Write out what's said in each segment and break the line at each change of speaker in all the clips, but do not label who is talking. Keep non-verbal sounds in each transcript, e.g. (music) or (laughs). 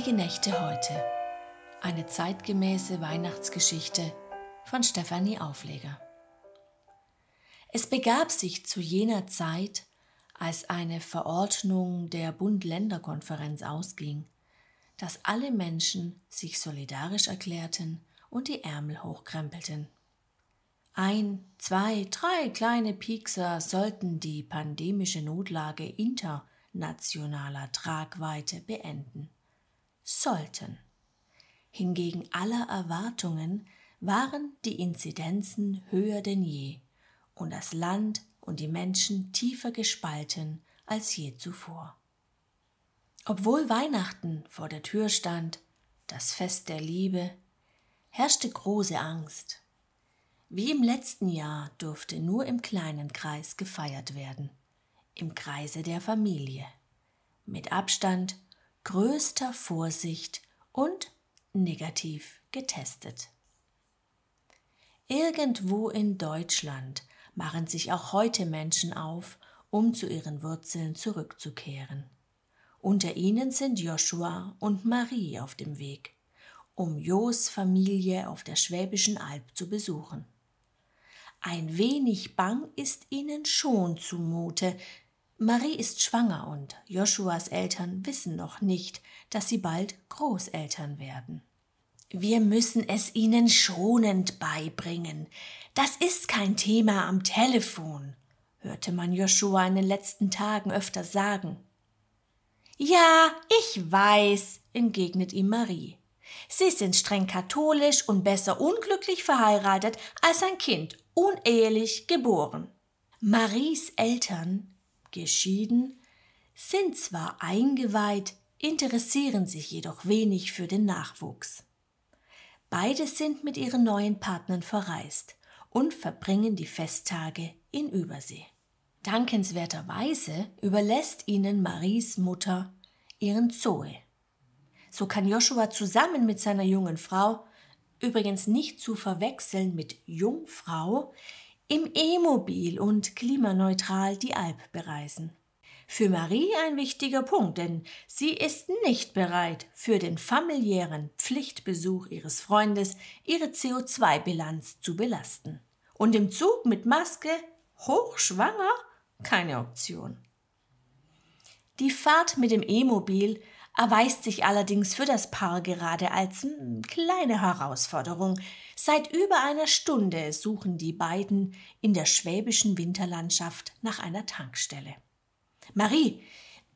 Heilige Nächte heute. Eine zeitgemäße Weihnachtsgeschichte von Stefanie Aufleger. Es begab sich zu jener Zeit, als eine Verordnung der Bund-Länder-Konferenz ausging, dass alle Menschen sich solidarisch erklärten und die Ärmel hochkrempelten. Ein, zwei, drei kleine Piekser sollten die pandemische Notlage internationaler Tragweite beenden sollten. Hingegen aller Erwartungen waren die Inzidenzen höher denn je und das Land und die Menschen tiefer gespalten als je zuvor. Obwohl Weihnachten vor der Tür stand, das Fest der Liebe, herrschte große Angst. Wie im letzten Jahr durfte nur im kleinen Kreis gefeiert werden, im Kreise der Familie, mit Abstand größter Vorsicht und negativ getestet. Irgendwo in Deutschland machen sich auch heute Menschen auf, um zu ihren Wurzeln zurückzukehren. Unter ihnen sind Joshua und Marie auf dem Weg, um Jos Familie auf der Schwäbischen Alb zu besuchen. Ein wenig bang ist ihnen schon zumute, Marie ist schwanger und Joshuas Eltern wissen noch nicht, dass sie bald Großeltern werden. Wir müssen es ihnen schonend beibringen. Das ist kein Thema am Telefon, hörte man Joshua in den letzten Tagen öfter sagen. Ja, ich weiß, entgegnet ihm Marie. Sie sind streng katholisch und besser unglücklich verheiratet als ein Kind unehelich geboren. Maries Eltern geschieden, sind zwar eingeweiht, interessieren sich jedoch wenig für den Nachwuchs. Beide sind mit ihren neuen Partnern verreist und verbringen die Festtage in Übersee. Dankenswerterweise überlässt ihnen Maries Mutter ihren Zoe. So kann Joshua zusammen mit seiner jungen Frau, übrigens nicht zu verwechseln mit Jungfrau, im E-Mobil und klimaneutral die Alp bereisen. Für Marie ein wichtiger Punkt, denn sie ist nicht bereit, für den familiären Pflichtbesuch ihres Freundes ihre CO2-Bilanz zu belasten. Und im Zug mit Maske, hochschwanger, keine Option. Die Fahrt mit dem E-Mobil erweist sich allerdings für das Paar gerade als kleine Herausforderung. Seit über einer Stunde suchen die beiden in der schwäbischen Winterlandschaft nach einer Tankstelle. Marie,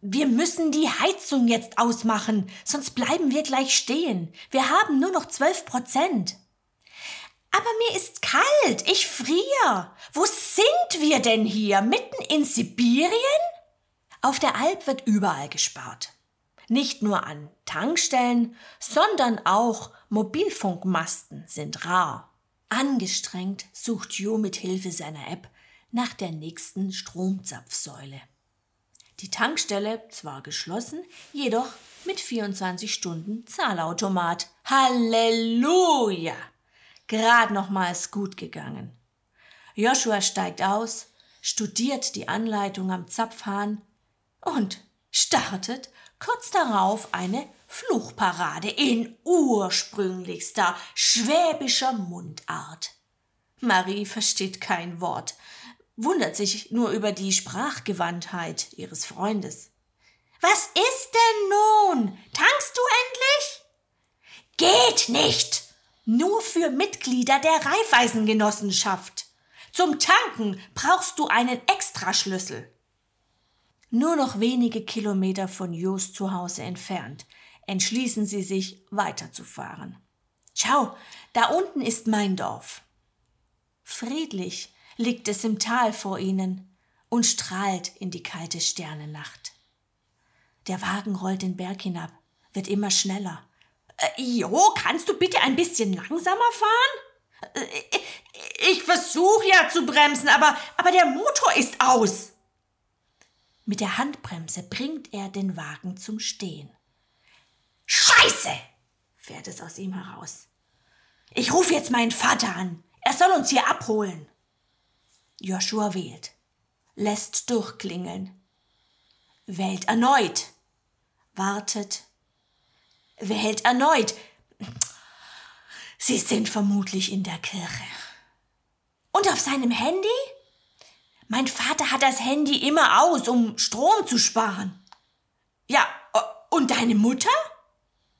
wir müssen die Heizung jetzt ausmachen, sonst bleiben wir gleich stehen. Wir haben nur noch zwölf Prozent. Aber mir ist kalt, ich friere. Wo sind wir denn hier? Mitten in Sibirien? Auf der Alp wird überall gespart. Nicht nur an Tankstellen, sondern auch Mobilfunkmasten sind rar. Angestrengt sucht Jo mit Hilfe seiner App nach der nächsten Stromzapfsäule. Die Tankstelle zwar geschlossen, jedoch mit 24 Stunden Zahlautomat. Halleluja! Gerade nochmals gut gegangen. Joshua steigt aus, studiert die Anleitung am Zapfhahn und startet kurz darauf eine Fluchparade in ursprünglichster schwäbischer Mundart. Marie versteht kein Wort, wundert sich nur über die Sprachgewandtheit ihres Freundes. Was ist denn nun? Tankst du endlich? Geht nicht! Nur für Mitglieder der Reifeisengenossenschaft. Zum Tanken brauchst du einen Extraschlüssel nur noch wenige Kilometer von Jos Zuhause entfernt, entschließen sie sich, weiterzufahren. Schau, da unten ist mein Dorf. Friedlich liegt es im Tal vor ihnen und strahlt in die kalte Sternennacht. Der Wagen rollt den Berg hinab, wird immer schneller. Äh, jo, kannst du bitte ein bisschen langsamer fahren? Äh, ich versuche ja zu bremsen, aber, aber der Motor ist aus. Mit der Handbremse bringt er den Wagen zum Stehen. Scheiße! fährt es aus ihm heraus. Ich rufe jetzt meinen Vater an. Er soll uns hier abholen. Joshua wählt, lässt durchklingeln, wählt erneut, wartet. wählt erneut. Sie sind vermutlich in der Kirche. Und auf seinem Handy? Mein Vater hat das Handy immer aus, um Strom zu sparen. Ja, und deine Mutter?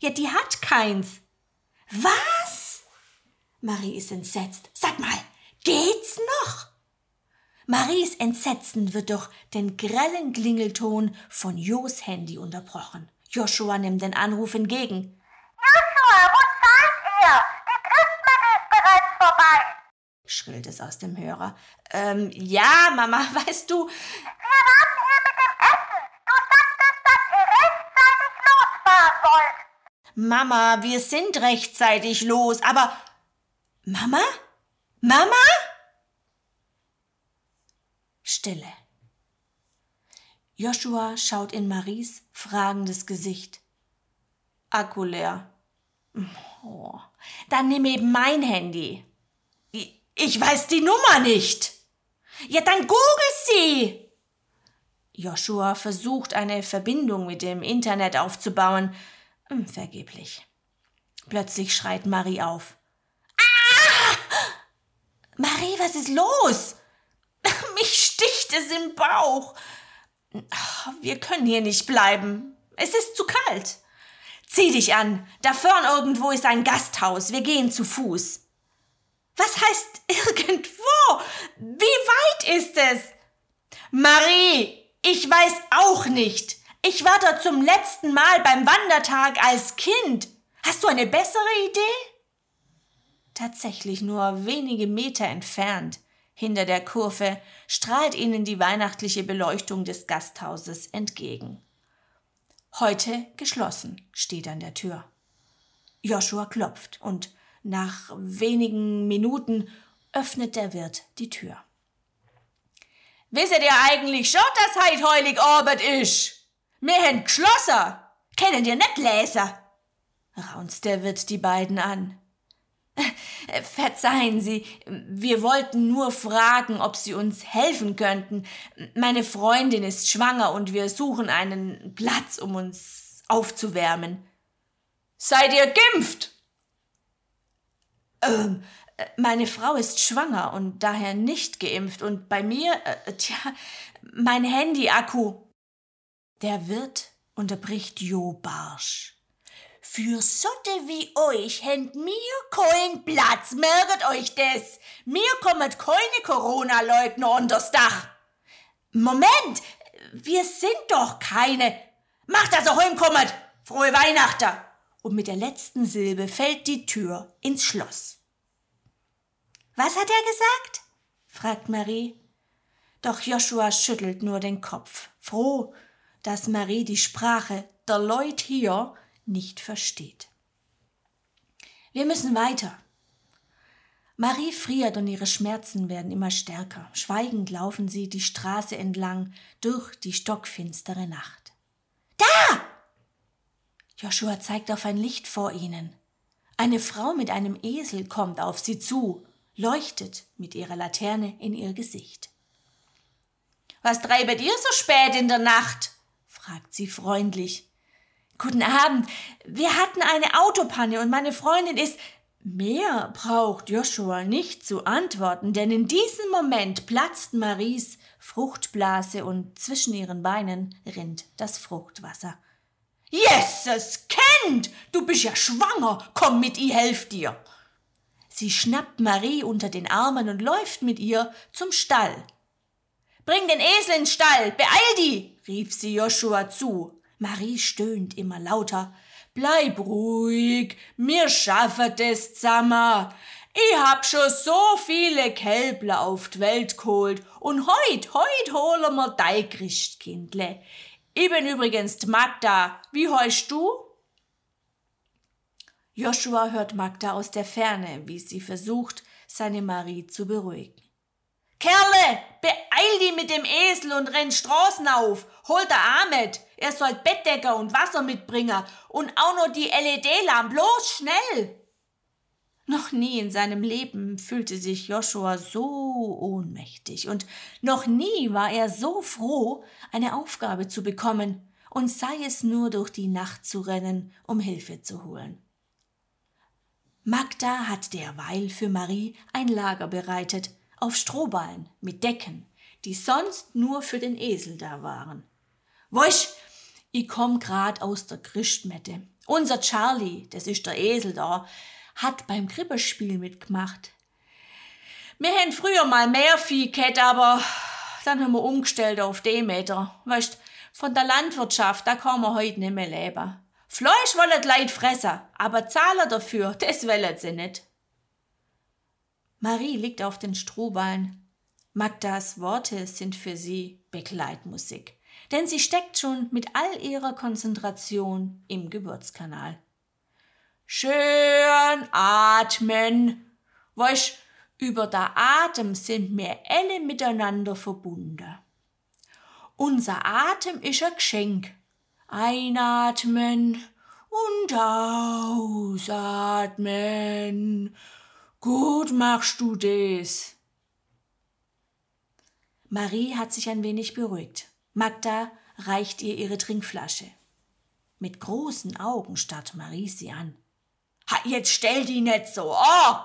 Ja, die hat keins. Was? Marie ist entsetzt. Sag mal, geht's noch? Maries Entsetzen wird durch den grellen Klingelton von Jos Handy unterbrochen. Joshua nimmt den Anruf entgegen.
Joshua, wo seid ihr? Die Christmette ist bereits vorbei,
schrillt es aus dem Hörer. Ähm, ja, Mama, (laughs) weißt du.
Wir warten hier mit dem Essen. Du sagtest, dass ihr rechtzeitig losfahren wollt.
Mama, wir sind rechtzeitig los, aber. Mama? Mama? Stille. Joshua schaut in Maries fragendes Gesicht. Akku leer. Oh, dann nimm eben mein Handy. Ich weiß die Nummer nicht. Ja, dann google sie. Joshua versucht eine Verbindung mit dem Internet aufzubauen. Vergeblich. Plötzlich schreit Marie auf. Ah! Marie, was ist los? (laughs) Mich sticht es im Bauch. Wir können hier nicht bleiben. Es ist zu kalt. Zieh dich an. Da vorn irgendwo ist ein Gasthaus. Wir gehen zu Fuß. Was heißt (laughs) irgendwo? Wie weit ist es? Marie, ich weiß auch nicht. Ich war dort zum letzten Mal beim Wandertag als Kind. Hast du eine bessere Idee? Tatsächlich nur wenige Meter entfernt hinter der Kurve strahlt ihnen die weihnachtliche Beleuchtung des Gasthauses entgegen. Heute geschlossen steht an der Tür. Joshua klopft und nach wenigen Minuten öffnet der Wirt die Tür. Wisset ihr eigentlich schon, dass heut heulig Arbeit ist? Wir haben geschlossen. Kennen ihr nicht Leser? raunzt der Wirt die beiden an. (laughs) Verzeihen Sie, wir wollten nur fragen, ob Sie uns helfen könnten. Meine Freundin ist schwanger und wir suchen einen Platz, um uns aufzuwärmen. Seid ihr geimpft? Ähm, meine Frau ist schwanger und daher nicht geimpft und bei mir, äh, tja, mein Handy-Akku. Der Wirt unterbricht Jo barsch. Für Sotte wie euch händ mir kein Platz, merket euch das. Mir kommet keine Corona-Leugner unters Dach. Moment, wir sind doch keine. Macht, dass ihr heimkommet. Frohe Weihnachten. Und mit der letzten Silbe fällt die Tür ins Schloss. Was hat er gesagt? fragt Marie. Doch Joshua schüttelt nur den Kopf, froh, dass Marie die Sprache der Leut hier nicht versteht. Wir müssen weiter. Marie friert und ihre Schmerzen werden immer stärker. Schweigend laufen sie die Straße entlang durch die stockfinstere Nacht. Joshua zeigt auf ein Licht vor ihnen. Eine Frau mit einem Esel kommt auf sie zu, leuchtet mit ihrer Laterne in ihr Gesicht. Was treibet ihr so spät in der Nacht? fragt sie freundlich. Guten Abend. Wir hatten eine Autopanne und meine Freundin ist. Mehr braucht Joshua nicht zu antworten, denn in diesem Moment platzt Maries Fruchtblase und zwischen ihren Beinen rinnt das Fruchtwasser. Jesus, Kind, du bist ja schwanger. Komm mit, ich helf dir. Sie schnappt Marie unter den Armen und läuft mit ihr zum Stall. Bring den Esel in den Stall, beeil die, rief sie Joshua zu. Marie stöhnt immer lauter. Bleib ruhig, mir schaffet es zusammen. Ich hab schon so viele Kälbler auf die Welt geholt und heut, heut holen wir dein Christkindle. Ich bin übrigens Magda. Wie heißt du? Joshua hört Magda aus der Ferne, wie sie versucht, seine Marie zu beruhigen. Kerle, beeil die mit dem Esel und renn Straßen auf. Hol der Ahmed. Er soll Bettdecker und Wasser mitbringen. Und auch noch die LED-Lampe. Los, schnell! Noch nie in seinem Leben fühlte sich Joshua so ohnmächtig und noch nie war er so froh, eine Aufgabe zu bekommen und sei es nur durch die Nacht zu rennen, um Hilfe zu holen. Magda hat derweil für Marie ein Lager bereitet, auf Strohballen mit Decken, die sonst nur für den Esel da waren. Wosch, ich komm grad aus der Christmette. Unser Charlie, das ist der Esel da, hat beim Krippespiel mitgemacht. Wir hätten früher mal mehr Vieh gehabt, aber dann haben wir umgestellt auf Demeter. Weißt, von der Landwirtschaft, da kann man heute nicht mehr leben. Fleisch wollen Leid fressen, aber zahlen dafür, (laughs) das wollen sie nicht. Marie liegt auf den Strohballen. Magdas Worte sind für sie Begleitmusik, denn sie steckt schon mit all ihrer Konzentration im Geburtskanal. Schön atmen. Weißt, über der Atem sind wir alle miteinander verbunden. Unser Atem ist ein Geschenk. Einatmen und ausatmen. Gut machst du das. Marie hat sich ein wenig beruhigt. Magda reicht ihr ihre Trinkflasche. Mit großen Augen starrt Marie sie an. Ha, jetzt stell die nicht so an!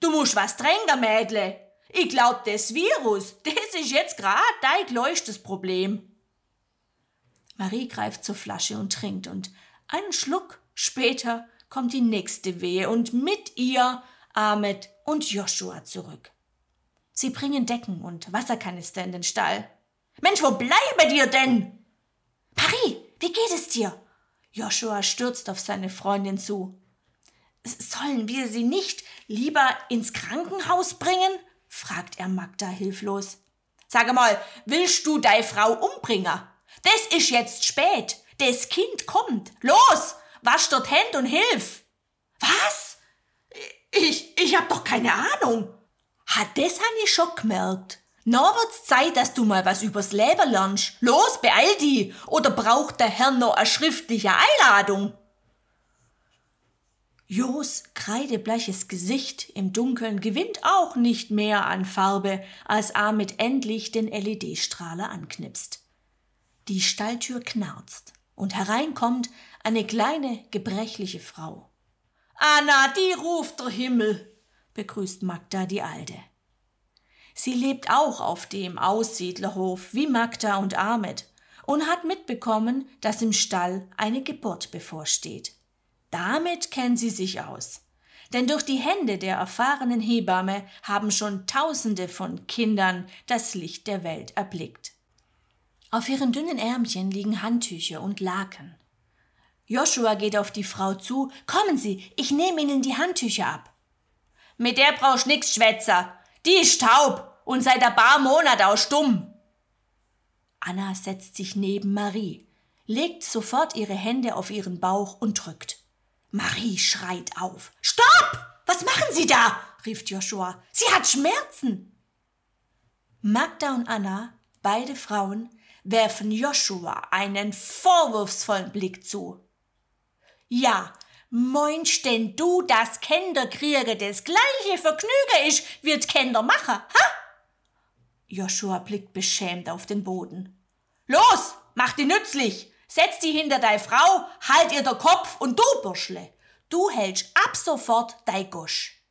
Du musst was trinken, Mädle. Ich glaub, das Virus, das ist jetzt grad dein größtes Problem. Marie greift zur Flasche und trinkt und einen Schluck später kommt die nächste Wehe und mit ihr Ahmed und Joshua zurück. Sie bringen Decken und Wasserkanister in den Stall. Mensch, wo bleibe dir denn? Marie, wie geht es dir? Joshua stürzt auf seine Freundin zu. Sollen wir sie nicht lieber ins Krankenhaus bringen? fragt er Magda hilflos. Sag mal, willst du deine Frau umbringen? Das ist jetzt spät. Das Kind kommt. Los, wasch dort Hand und hilf. Was? Ich, ich hab doch keine Ahnung. Hat das han ich schon gemerkt. Na wird's Zeit, dass du mal was übers Leben lernst. Los, beeil die. Oder braucht der Herr noch eine schriftliche Einladung? Jos kreidebleiches Gesicht im Dunkeln gewinnt auch nicht mehr an Farbe, als Ahmed endlich den LED-Strahler anknipst. Die Stalltür knarzt und hereinkommt eine kleine, gebrechliche Frau. Anna, die ruft der Himmel, begrüßt Magda die Alte. Sie lebt auch auf dem Aussiedlerhof wie Magda und Ahmed und hat mitbekommen, dass im Stall eine Geburt bevorsteht. Damit kennt sie sich aus. Denn durch die Hände der erfahrenen Hebamme haben schon Tausende von Kindern das Licht der Welt erblickt. Auf ihren dünnen Ärmchen liegen Handtücher und Laken. Joshua geht auf die Frau zu. Kommen Sie, ich nehme Ihnen die Handtücher ab. Mit der brauchst nix, Schwätzer. Die ist taub und seit ein paar Monaten auch stumm. Anna setzt sich neben Marie, legt sofort ihre Hände auf ihren Bauch und drückt. Marie schreit auf. Stopp! Was machen Sie da? rief Joshua. Sie hat Schmerzen. Magda und Anna, beide Frauen, werfen Joshua einen vorwurfsvollen Blick zu. Ja, meinst denn du, dass Kinderkriege das gleiche Vergnügen ist, wird Kinder machen, ha? Joshua blickt beschämt auf den Boden. Los, mach die nützlich! Setz die hinter dei Frau, halt ihr der Kopf und du, Burschle, du hältst ab sofort dei Gosch.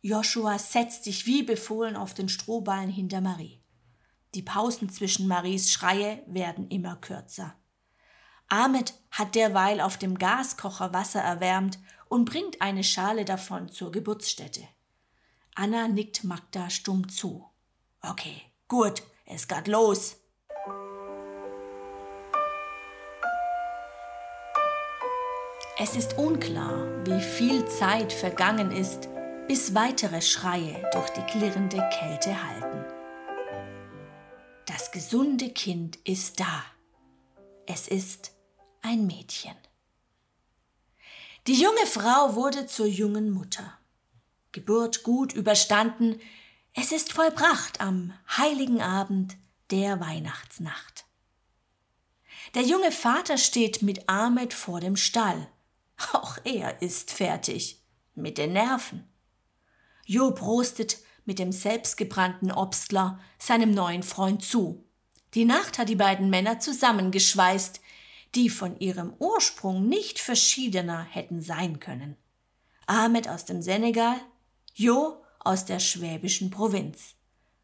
Joshua setzt sich wie befohlen auf den Strohballen hinter Marie. Die Pausen zwischen Maries Schreie werden immer kürzer. Ahmed hat derweil auf dem Gaskocher Wasser erwärmt und bringt eine Schale davon zur Geburtsstätte. Anna nickt Magda stumm zu. Okay, gut, es geht los. Es ist unklar, wie viel Zeit vergangen ist, bis weitere Schreie durch die klirrende Kälte halten. Das gesunde Kind ist da. Es ist ein Mädchen. Die junge Frau wurde zur jungen Mutter. Geburt gut überstanden, es ist vollbracht am heiligen Abend der Weihnachtsnacht. Der junge Vater steht mit Ahmed vor dem Stall (laughs) auch er ist fertig. Mit den Nerven. Jo prostet mit dem selbstgebrannten Obstler seinem neuen Freund zu. Die Nacht hat die beiden Männer zusammengeschweißt, die von ihrem Ursprung nicht verschiedener hätten sein können. Ahmed aus dem Senegal, Jo aus der schwäbischen Provinz.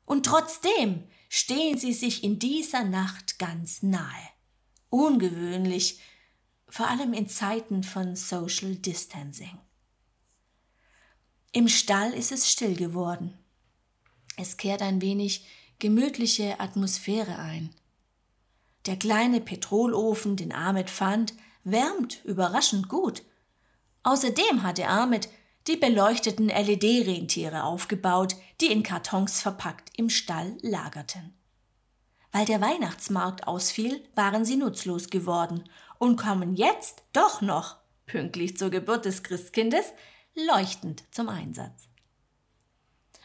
Und trotzdem stehen sie sich in dieser Nacht ganz nahe. Ungewöhnlich, vor allem in Zeiten von Social Distancing. Im Stall ist es still geworden. Es kehrt ein wenig gemütliche Atmosphäre ein. Der kleine Petrolofen, den Ahmed fand, wärmt überraschend gut. Außerdem hatte Ahmed die beleuchteten LED-Rentiere aufgebaut, die in Kartons verpackt im Stall lagerten. Weil der Weihnachtsmarkt ausfiel, waren sie nutzlos geworden und kommen jetzt doch noch, pünktlich zur Geburt des Christkindes, leuchtend zum Einsatz.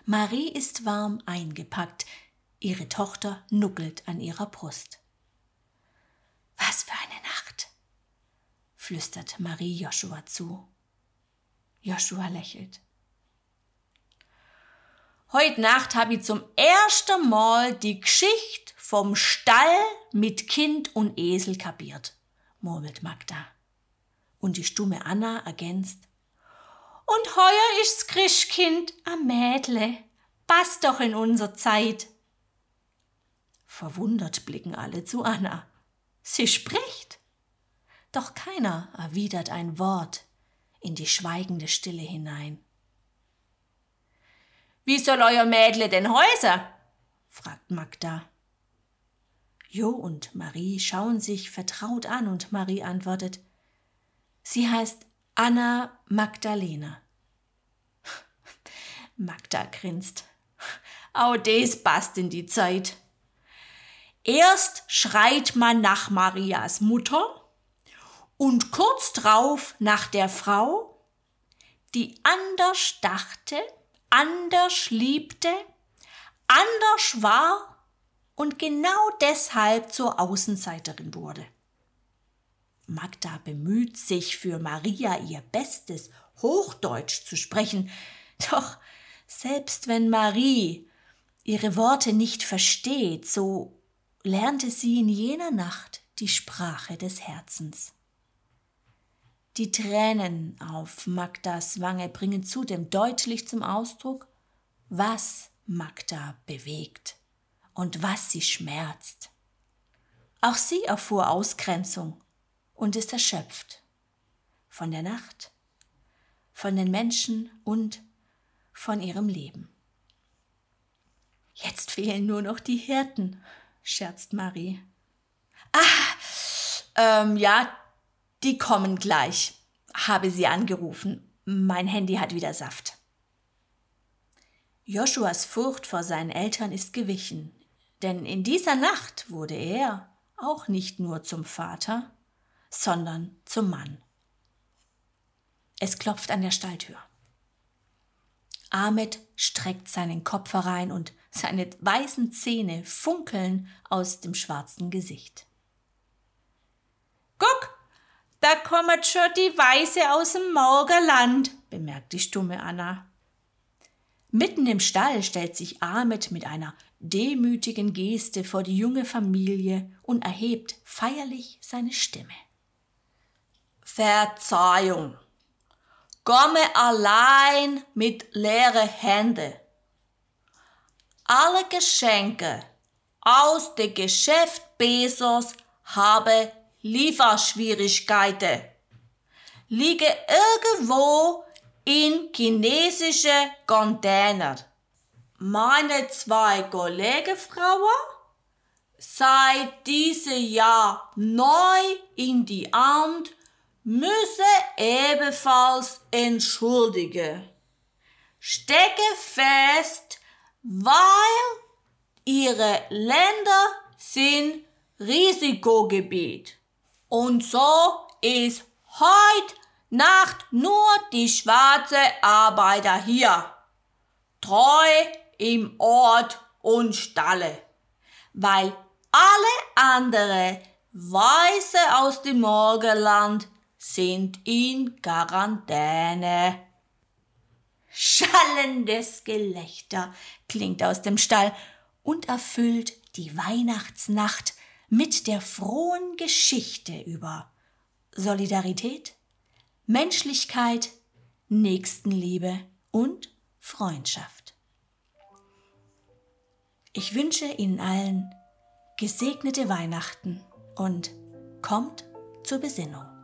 Marie ist warm eingepackt, ihre Tochter nuckelt an ihrer Brust. Was für eine Nacht, flüstert Marie Joshua zu. Joshua lächelt. Heute Nacht habe ich zum ersten Mal die Geschichte vom Stall mit Kind und Esel kapiert, murmelt Magda. Und die stumme Anna ergänzt. Und heuer ist's Christkind am Mädle. Passt doch in unser Zeit. Verwundert blicken alle zu Anna. Sie spricht. Doch keiner erwidert ein Wort in die schweigende Stille hinein. Wie soll euer Mädle denn Häuser? fragt Magda. Jo und Marie schauen sich vertraut an und Marie antwortet, sie heißt Anna Magdalena. (laughs) Magda grinst. (laughs) Auch des passt in die Zeit. Erst schreit man nach Marias Mutter und kurz drauf nach der Frau, die anders dachte, anders liebte, anders war und genau deshalb zur Außenseiterin wurde. Magda bemüht sich für Maria ihr Bestes, Hochdeutsch zu sprechen, doch selbst wenn Marie ihre Worte nicht versteht, so lernte sie in jener Nacht die Sprache des Herzens. Die Tränen auf Magdas Wange bringen zudem deutlich zum Ausdruck, was Magda bewegt und was sie schmerzt. Auch sie erfuhr Ausgrenzung und ist erschöpft von der Nacht, von den Menschen und von ihrem Leben. Jetzt fehlen nur noch die Hirten, scherzt Marie. Ah, ähm, ja, die kommen gleich, habe sie angerufen. Mein Handy hat wieder Saft. Joshuas Furcht vor seinen Eltern ist gewichen, denn in dieser Nacht wurde er auch nicht nur zum Vater, sondern zum Mann. Es klopft an der Stalltür. Ahmed streckt seinen Kopf herein und seine weißen Zähne funkeln aus dem schwarzen Gesicht. Guck, da kommt schon die Weiße aus dem Morgenland, bemerkt die stumme Anna. Mitten im Stall stellt sich Ahmed mit einer demütigen Geste vor die junge Familie und erhebt feierlich seine Stimme. Verzeihung. Komme allein mit leere Hände. Alle Geschenke aus dem Geschäft Bezos habe Lieferschwierigkeiten. Liege irgendwo in chinesische Container. Meine zwei Kollegenfrauen seit diesem Jahr neu in die Amt müsse ebenfalls entschuldigen. Stecke fest, weil ihre Länder sind Risikogebiet. Und so ist heute Nacht nur die schwarze Arbeiter hier. Treu im Ort und Stalle. Weil alle andere Weiße aus dem Morgenland sind in Quarantäne. Schallendes Gelächter klingt aus dem Stall und erfüllt die Weihnachtsnacht mit der frohen Geschichte über Solidarität, Menschlichkeit, Nächstenliebe und Freundschaft. Ich wünsche Ihnen allen gesegnete Weihnachten und kommt zur Besinnung.